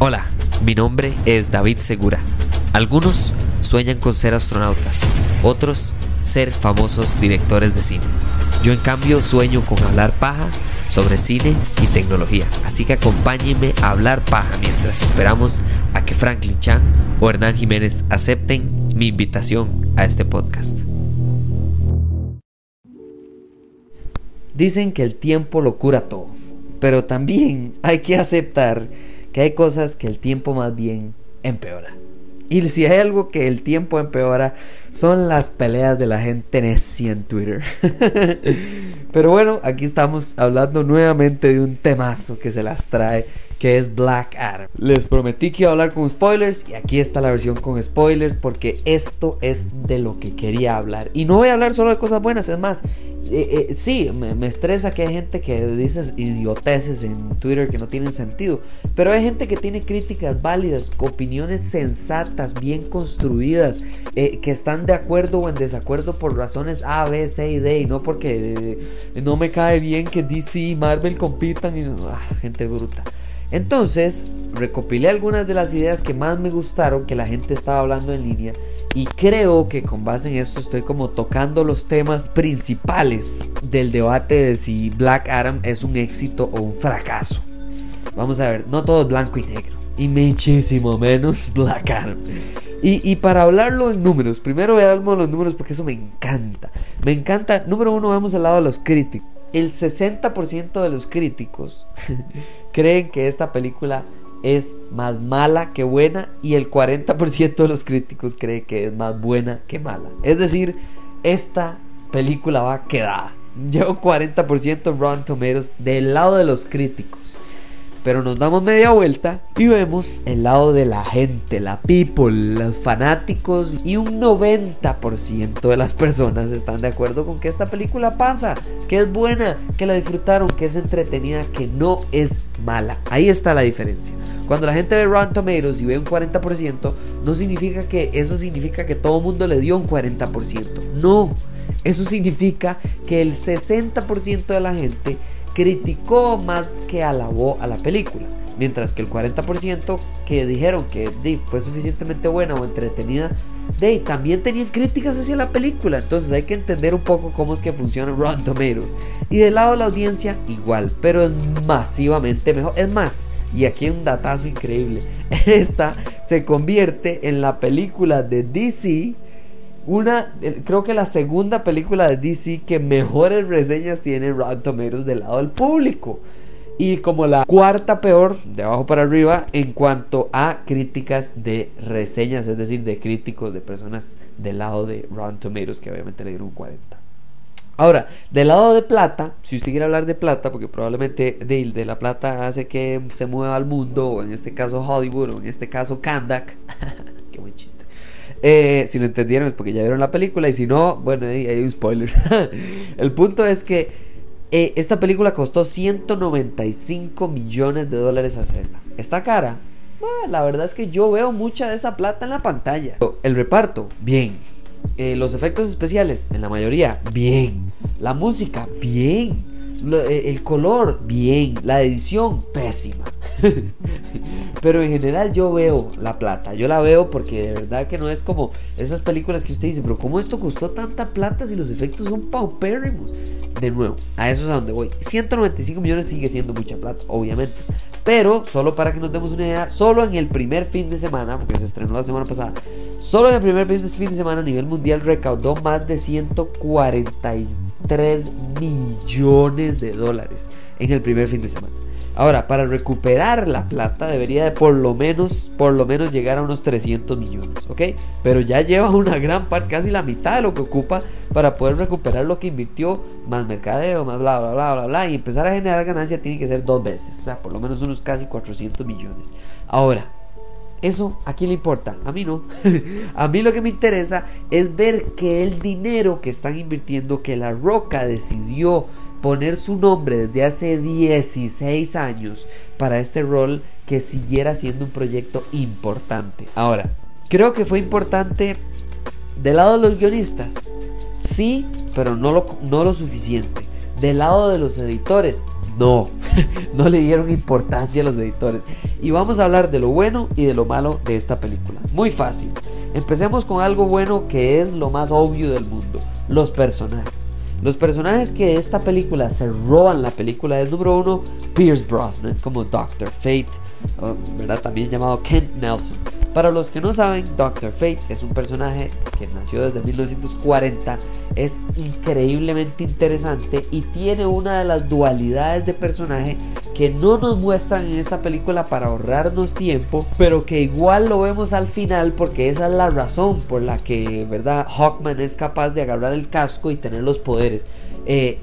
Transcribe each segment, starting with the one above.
Hola, mi nombre es David Segura. Algunos sueñan con ser astronautas, otros ser famosos directores de cine. Yo en cambio sueño con hablar paja sobre cine y tecnología. Así que acompáñenme a hablar paja mientras esperamos a que Franklin Chan o Hernán Jiménez acepten mi invitación a este podcast. Dicen que el tiempo lo cura todo, pero también hay que aceptar que hay cosas que el tiempo más bien empeora. Y si hay algo que el tiempo empeora, son las peleas de la gente necia en Twitter. Pero bueno, aquí estamos hablando nuevamente de un temazo que se las trae, que es Black Adam. Les prometí que iba a hablar con spoilers y aquí está la versión con spoilers porque esto es de lo que quería hablar. Y no voy a hablar solo de cosas buenas, es más, eh, eh, sí, me, estresa que hay gente que dice idioteces en Twitter que no tienen sentido, pero hay gente que tiene críticas válidas, opiniones sensatas, bien construidas, eh, que están de acuerdo o en desacuerdo por razones A, B, C y D, y no porque no me cae bien que DC y Marvel compitan y ah, gente bruta. Entonces, recopilé algunas de las ideas que más me gustaron que la gente estaba hablando en línea y creo que con base en esto estoy como tocando los temas principales del debate de si Black Adam es un éxito o un fracaso. Vamos a ver, no todo es blanco y negro y muchísimo menos Black Adam. Y, para hablarlo en números, primero veamos los números porque eso me encanta. Me encanta, número uno, vemos al lado de los críticos el 60% de los críticos creen que esta película es más mala que buena y el 40% de los críticos creen que es más buena que mala. Es decir, esta película va quedada. Llevo 40% Rotten Tomatoes del lado de los críticos. Pero nos damos media vuelta y vemos el lado de la gente, la people, los fanáticos y un 90% de las personas están de acuerdo con que esta película pasa, que es buena, que la disfrutaron, que es entretenida, que no es mala. Ahí está la diferencia. Cuando la gente ve Rotten Tomatoes y ve un 40%, no significa que eso significa que todo el mundo le dio un 40%. No, eso significa que el 60% de la gente criticó más que alabó a la película. Mientras que el 40% que dijeron que fue suficientemente buena o entretenida, de, también tenían críticas hacia la película. Entonces hay que entender un poco cómo es que funciona Rotten Tomatoes. Y del lado de la audiencia, igual, pero es masivamente mejor. Es más, y aquí un datazo increíble. Esta se convierte en la película de DC una, creo que la segunda película de DC que mejores reseñas tiene Rotten Tomatoes del lado del público. Y como la cuarta peor, de abajo para arriba, en cuanto a críticas de reseñas, es decir, de críticos, de personas del lado de Rotten Tomatoes, que obviamente le dieron 40. Ahora, del lado de plata, si usted quiere hablar de plata, porque probablemente de, la plata hace que se mueva al mundo, o en este caso Hollywood, o en este caso Kandak, qué buen chiste. Eh, si lo entendieron es porque ya vieron la película y si no, bueno, ahí hay un spoiler. el punto es que eh, esta película costó 195 millones de dólares hacerla. ¿Está cara? la verdad es que yo veo mucha de esa plata en la pantalla. El reparto, bien. Eh, los efectos especiales, en la mayoría, bien. La música, bien. Eh, el color, bien. La edición, pésima. Pero en general yo veo la plata. Yo la veo porque de verdad que no es como esas películas que usted dice, pero ¿cómo esto costó tanta plata si los efectos son paupérrimos? De nuevo, a eso es a donde voy. 195 millones sigue siendo mucha plata, obviamente. Pero, solo para que nos demos una idea, solo en el primer fin de semana, porque se estrenó la semana pasada, solo en el primer fin de semana a nivel mundial recaudó más de 143 millones de dólares en el primer fin de semana. Ahora, para recuperar la plata debería de por lo menos, por lo menos llegar a unos 300 millones, ¿ok? Pero ya lleva una gran parte, casi la mitad de lo que ocupa para poder recuperar lo que invirtió, más mercadeo, más bla, bla, bla, bla, bla, y empezar a generar ganancia tiene que ser dos veces, o sea, por lo menos unos casi 400 millones. Ahora, eso a quién le importa? A mí no. a mí lo que me interesa es ver que el dinero que están invirtiendo, que la Roca decidió poner su nombre desde hace 16 años para este rol que siguiera siendo un proyecto importante. Ahora, creo que fue importante del lado de los guionistas, sí, pero no lo, no lo suficiente. Del lado de los editores, No, no le dieron importancia a los editores. Y vamos a hablar de lo bueno y de lo malo de esta película. Muy fácil. Empecemos con algo bueno que es lo más obvio del mundo. Los personajes. Los personajes que esta película se roban la película es número uno Pierce Brosnan como Doctor Fate, ¿verdad? También llamado Kent Nelson. Para los que no saben, Doctor Fate es un personaje que nació desde 1940, es increíblemente interesante y tiene una de las dualidades de personaje que no nos muestran en esta película para ahorrarnos tiempo, pero que igual lo vemos al final porque esa es la razón por la que, ¿verdad? Hawkman es capaz de agarrar el casco y tener los poderes. Eh,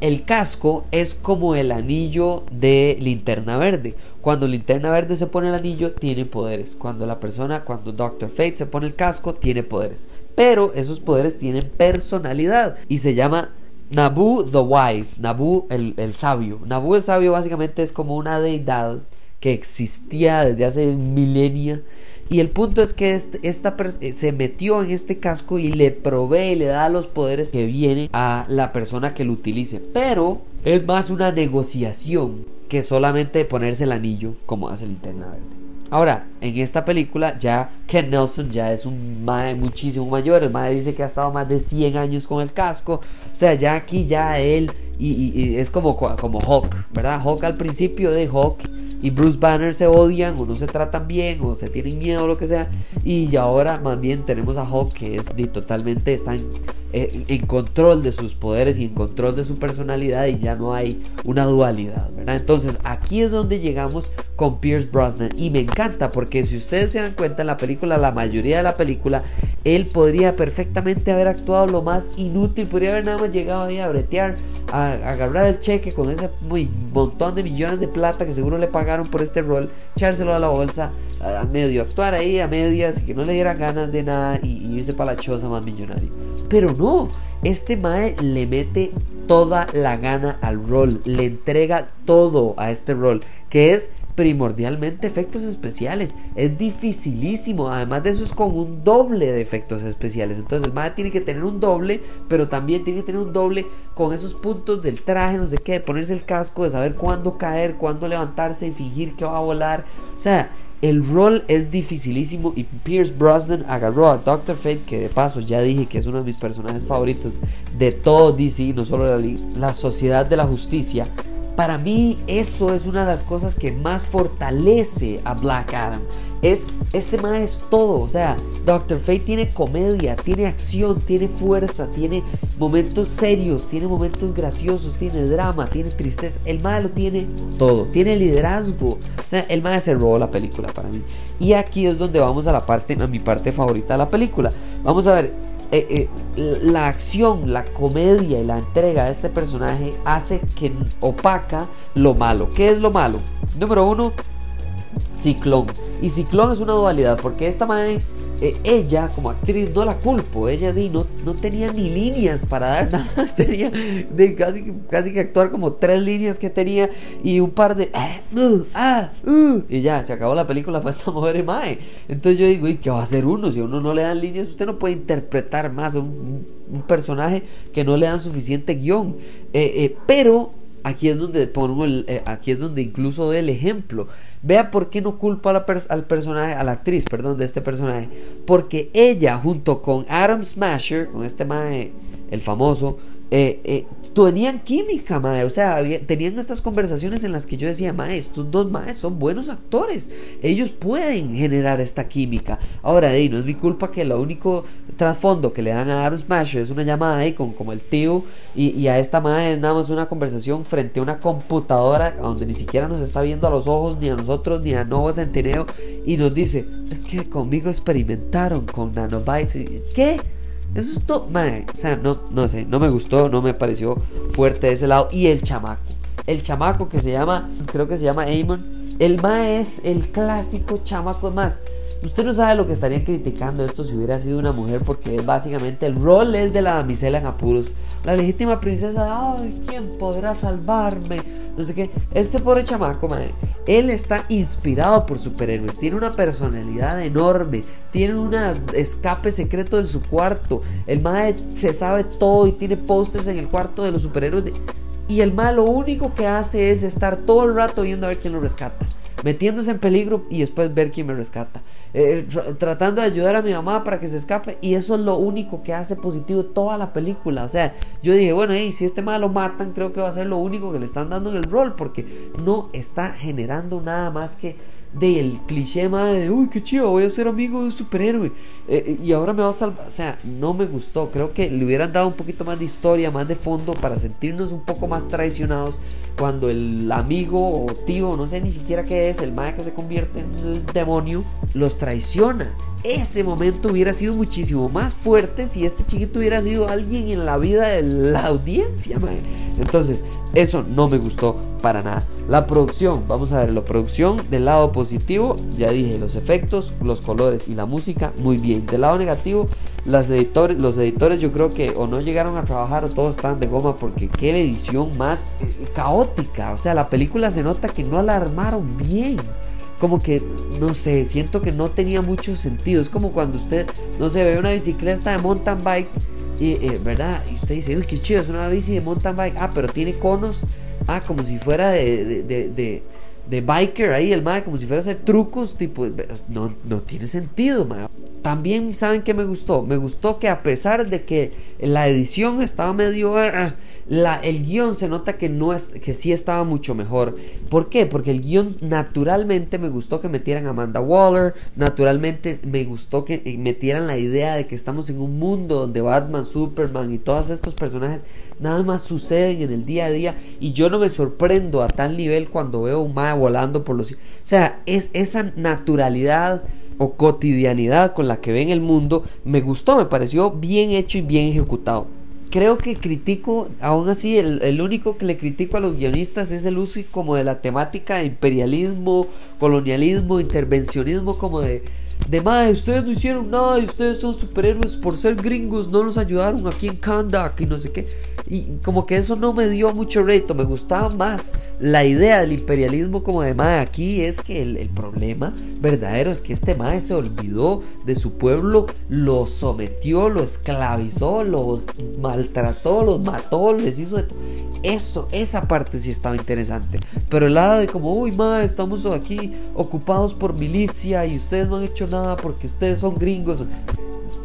el casco es como el anillo de linterna verde. Cuando linterna verde se pone el anillo, tiene poderes. Cuando la persona, cuando Doctor Fate se pone el casco, tiene poderes. Pero esos poderes tienen personalidad y se llama Nabu the Wise, Nabu el, el sabio. Nabu el sabio básicamente es como una deidad que existía desde hace milenia y el punto es que este, esta eh, se metió en este casco y le provee, le da los poderes que vienen a la persona que lo utilice. Pero es más una negociación que solamente ponerse el anillo como hace el Linterna Verde. Ahora, en esta película ya Ken Nelson ya es un mae muchísimo mayor. El mae dice que ha estado más de 100 años con el casco. O sea, ya aquí ya él y, es como, como Hulk, ¿verdad? Hulk al principio de Hulk y Bruce Banner se odian o no se tratan bien o se tienen miedo o lo que sea. Y ahora más bien tenemos a Hulk que es totalmente está eh, en, control de sus poderes y en control de su personalidad y ya no hay una dualidad, ¿verdad? Entonces aquí es donde llegamos con Pierce Brosnan y me encanta porque si ustedes se dan cuenta en la película, la mayoría de la película, él podría perfectamente haber actuado lo más inútil, podría haber nada más llegado ahí a bretear, a, agarrar el cheque con ese muy, montón de millones de plata que seguro le pagaron por este rol, echárselo a la bolsa, a, medio actuar ahí a medias y que no le dieran ganas de nada y, irse para la choza más millonario. Pero no, este Mae le mete toda la gana al rol, le entrega todo a este rol, que es primordialmente efectos especiales. Es dificilísimo. Además de eso es con un doble de efectos especiales. Entonces el MAE tiene que tener un doble, pero también tiene que tener un doble con esos puntos del traje, no sé qué, de ponerse el casco, de saber cuándo caer, cuándo levantarse y fingir que va a volar. O sea, el rol es dificilísimo y Pierce Brosnan agarró a Doctor Fate, que de paso ya dije que es uno de mis personajes favoritos de todo DC, no solo la, la Sociedad de la Justicia para mí eso es una de las cosas que más fortalece a Black Adam. Es, este más es todo, o sea, Doctor Fate tiene comedia, tiene acción, tiene fuerza, tiene momentos serios, tiene momentos graciosos, tiene drama, tiene tristeza. El malo tiene todo, tiene liderazgo. O sea, el más se robó la película para mí. Y aquí es donde vamos a la parte, a mi parte favorita de la película. Vamos a ver, eh, eh, la acción, la comedia y la entrega de este personaje hace que opaca lo malo. ¿Qué es lo malo? Número uno, Ciclón. Y Ciclón es una dualidad porque esta madre eh, ella como actriz no la culpo, ella di, no, tenía ni líneas para dar nada más, tenía de casi, casi que actuar como tres líneas que tenía y un par de ah, uh, ah, uh, y ya, se acabó la película para esta mujer y mae. Entonces yo digo, ¿y qué va a hacer uno? Si a uno no le dan líneas, usted no puede interpretar más un, un personaje que no le dan suficiente guion. Eh, eh, pero aquí es donde pongo el, aquí es donde incluso doy el ejemplo. Vea por qué no culpa al personaje, a la actriz, perdón, de este personaje. Porque ella, junto con Adam Smasher, con este mae, el famoso, eh, eh, tenían química, mae. O sea, tenían estas conversaciones en las que yo decía, mae, estos dos maes son buenos actores. Ellos pueden generar esta química. Ahora, no es mi culpa que lo único trasfondo que le dan a Aaron Smash es una llamada ahí con como el tío y, a esta mae es nada más una conversación frente a una computadora donde ni siquiera nos está viendo a los ojos, ni a nosotros, ni a Nuevo Centineo. Y nos dice, es que conmigo experimentaron con nanobytes. ¿Qué? Eso es todo, o sea, no, no sé, no me gustó, no me pareció fuerte de ese lado. Y el chamaco, el chamaco que se llama, creo que se llama Amon, el ma es el clásico chamaco más. Usted no sabe lo que estarían criticando esto si hubiera sido una mujer, porque básicamente el rol es de la damisela en apuros. La legítima princesa, ay, ¿quién podrá salvarme? No sé qué. Este pobre chamaco, madre, él está inspirado por superhéroes. Tiene una personalidad enorme. Tiene un escape secreto en su cuarto. El madre se sabe todo y tiene pósters en el cuarto de los superhéroes. Y el mal lo único que hace es estar todo el rato viendo a ver quién lo rescata. Metiéndose en peligro y después ver quién me rescata. Eh, tratando de ayudar a mi mamá para que se escape. Y eso es lo único que hace positivo toda la película. O sea, yo dije, bueno, hey, si este mal lo matan, creo que va a ser lo único que le están dando en el rol. Porque no está generando nada más que del cliché más de, uy, qué chido, voy a ser amigo de un superhéroe eh, eh, y ahora me va a salvar. O sea, no me gustó. Creo que le hubieran dado un poquito más de historia, más de fondo para sentirnos un poco más traicionados cuando el amigo o tío, no sé ni siquiera qué es, el mae que se convierte en el demonio, los traiciona ese momento hubiera sido muchísimo más fuerte si este chiquito hubiera sido alguien en la vida de la audiencia, Entonces, eso no me gustó para nada. La producción, vamos a ver, la producción del lado positivo, ya dije, los efectos, los colores y la música, muy bien. Del lado negativo, las editores, los editores yo creo que o no llegaron a trabajar o todos estaban de goma porque qué edición más caótica. O sea, la película se nota que no la armaron bien como que, no sé, siento que no tenía mucho sentido. Es como cuando usted, no sé, ve una bicicleta de mountain bike, y, eh, ¿verdad? Y usted dice, uy, qué chido, es una bici de mountain bike. Ah, pero tiene conos, ah, como si fuera de, de, de, biker ahí, el mae, como si fuera a hacer trucos, tipo, no, no tiene sentido, mae. También saben que me gustó, me gustó que a pesar de que la edición estaba medio ah, la, el guion se nota que no es que sí estaba mucho mejor. ¿Por qué? Porque el guion naturalmente me gustó que metieran a Amanda Waller, naturalmente me gustó que metieran la idea de que estamos en un mundo donde Batman, Superman y todos estos personajes nada más suceden en el día a día y yo no me sorprendo a tal nivel cuando veo un mae volando por los... O sea, es esa naturalidad o cotidianidad con la que ven el mundo me gustó, me pareció bien hecho y bien ejecutado. Creo que critico, aún así, el, único que le critico a los guionistas es el uso como de la temática de imperialismo, colonialismo, intervencionismo, como de de más, ustedes no hicieron nada y ustedes son superhéroes por ser gringos, no nos ayudaron aquí en Kandak y no sé qué. Y como que eso no me dio mucho reto, me gustaba más la idea del imperialismo como de más aquí es que el, problema verdadero es que este mae se olvidó de su pueblo, lo sometió, lo esclavizó, lo maltrató, los mató, les hizo de todo. Eso, esa parte sí estaba interesante. Pero el lado de como, uy, ma, estamos aquí ocupados por milicia y ustedes no han hecho nada porque ustedes son gringos.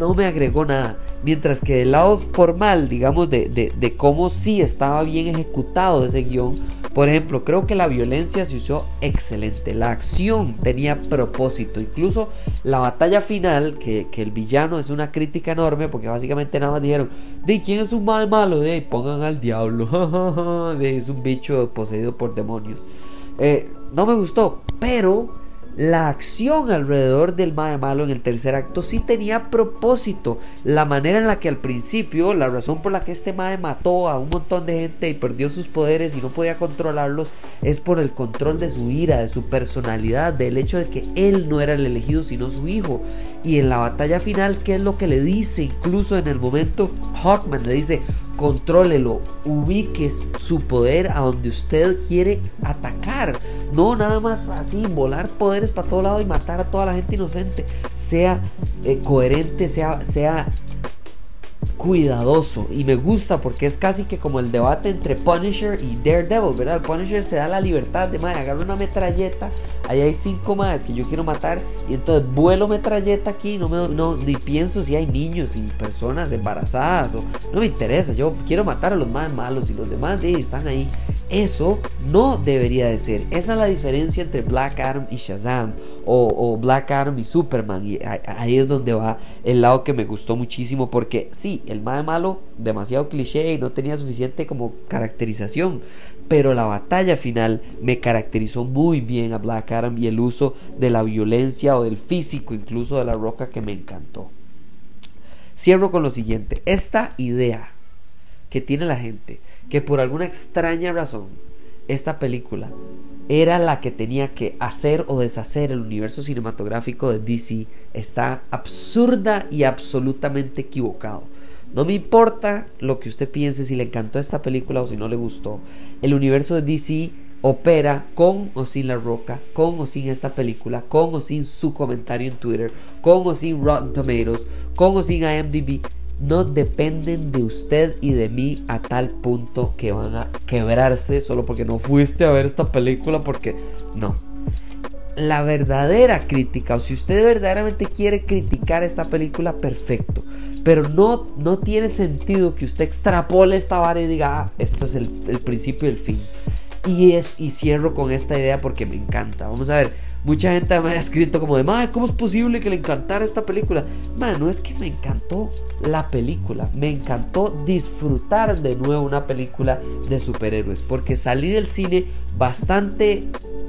No me agregó nada. Mientras que del lado formal, digamos, de, de, de cómo sí estaba bien ejecutado ese guion, por ejemplo, creo que la violencia se usó excelente. La acción tenía propósito. Incluso la batalla final, que, el villano es una crítica enorme, porque básicamente nada más dijeron, de quién es un mal malo, de pongan al diablo. de, es un bicho poseído por demonios. Eh, no me gustó, pero la acción alrededor del mae malo en el tercer acto sí tenía propósito. La manera en la que al principio, la razón por la que este mae mató a un montón de gente y perdió sus poderes y no podía controlarlos, es por el control de su ira, de su personalidad, del hecho de que él no era el elegido sino su hijo. Y en la batalla final, ¿qué es lo que le dice? Incluso en el momento, Hawkman le dice, contrólelo, ubique su poder a donde usted quiere atacar. No nada más así, volar poderes para todo lado y matar a toda la gente inocente. Sea eh, coherente, sea, sea cuidadoso y me gusta porque es casi que como el debate entre Punisher y Daredevil, ¿verdad? El Punisher se da la libertad de, madre, agarro una metralleta, ahí hay cinco más que yo quiero matar y entonces vuelo metralleta aquí, no me no, ni pienso si hay niños y personas embarazadas no me interesa, yo quiero matar a los más malos y los demás de, están ahí. Eso no debería de ser. Esa es la diferencia entre Black Adam y Shazam o, Black Adam y Superman y ahí es donde va el lado que me gustó muchísimo porque sí, el más malo, demasiado cliché y no tenía suficiente como caracterización. Pero la batalla final me caracterizó muy bien a Black Adam y el uso de la violencia o del físico, incluso de la roca, que me encantó. Cierro con lo siguiente: esta idea que tiene la gente, que por alguna extraña razón, esta película era la que tenía que hacer o deshacer el universo cinematográfico de DC, está absurda y absolutamente equivocado. No me importa lo que usted piense, si le encantó esta película o si no le gustó. El universo de DC opera con o sin La Roca, con o sin esta película, con o sin su comentario en Twitter, con o sin Rotten Tomatoes, con o sin IMDb. No dependen de usted y de mí a tal punto que van a quebrarse solo porque no fuiste a ver esta película porque no. La verdadera crítica, o si usted verdaderamente quiere criticar esta película, perfecto. Pero no, no tiene sentido que usted extrapole esta vara y diga, ah, esto es el, el principio y el fin. Y, es, y cierro con esta idea porque me encanta. Vamos a ver, mucha gente me ha escrito como de, madre, ¿cómo es posible que le encantara esta película? Madre, no es que me encantó la película, me encantó disfrutar de nuevo una película de superhéroes. Porque salí del cine bastante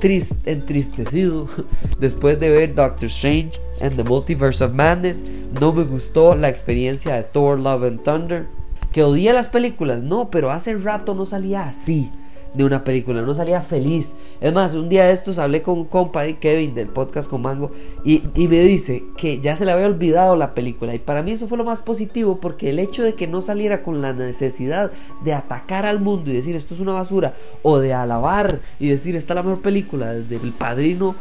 triste, entristecido después de ver Doctor Strange and the Multiverse of Madness. No me gustó la experiencia de Thor, Love and Thunder. Que odié las películas, no, pero hace rato no salía así de una película, no salía feliz. Es más, un día de estos hablé con un compa de Kevin del podcast con Mango y, y, me dice que ya se le había olvidado la película. Y para mí eso fue lo más positivo porque el hecho de que no saliera con la necesidad de atacar al mundo y decir esto es una basura o de alabar y decir esta es la mejor película desde El Padrino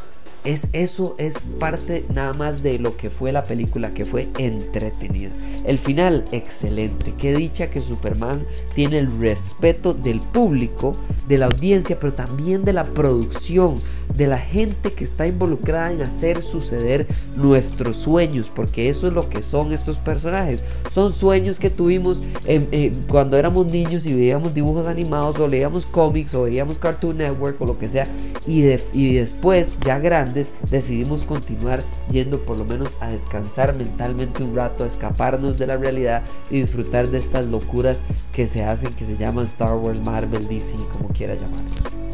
es eso es parte nada más de lo que fue la película que fue entretenida. El final excelente. Qué dicha que Superman tiene el respeto del público de la audiencia pero también de la producción de la gente que está involucrada en hacer suceder nuestros sueños porque eso es lo que son estos personajes son sueños que tuvimos cuando éramos niños y veíamos dibujos animados o leíamos cómics o veíamos Cartoon Network o lo que sea y, y después ya grande decidimos continuar yendo por lo menos a descansar mentalmente un rato, a escaparnos de la realidad y disfrutar de estas locuras que se hacen, que se llaman Star Wars, Marvel, DC, como quiera llamarlo.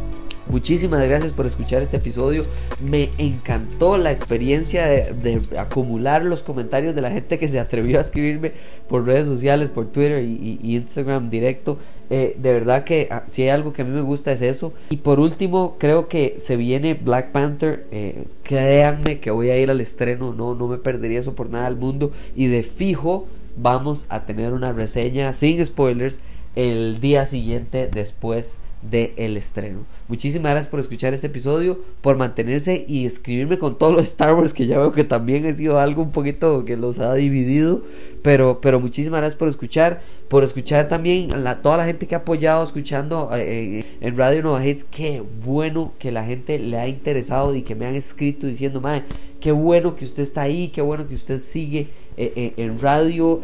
Muchísimas gracias por escuchar este episodio. Me encantó la experiencia de, acumular los comentarios de la gente que se atrevió a escribirme por redes sociales, por Twitter y, Instagram directo. Eh, de verdad que ah, si hay algo que a mí me gusta es eso. Y por último, creo que se viene Black Panther. Eh, créanme que voy a ir al estreno. No, no me perdería eso por nada al mundo. Y de fijo vamos a tener una reseña sin spoilers el día siguiente después de el estreno. Muchísimas gracias por escuchar este episodio, por mantenerse y escribirme con todos los Star Wars que ya veo que también ha sido algo un poquito que los ha dividido, pero, pero muchísimas gracias por escuchar, por escuchar también a toda la gente que ha apoyado escuchando eh, eh, en Radio Nova Hits, qué bueno que la gente le ha interesado y que me han escrito diciendo, madre, qué bueno que usted está ahí, qué bueno que usted sigue eh, en radio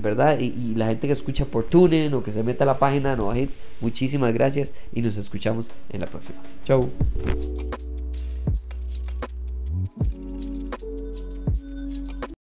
¿verdad? Y, la gente que escucha por TuneIn o que se mete a la página No Hits, muchísimas gracias y nos escuchamos en la próxima. Chau.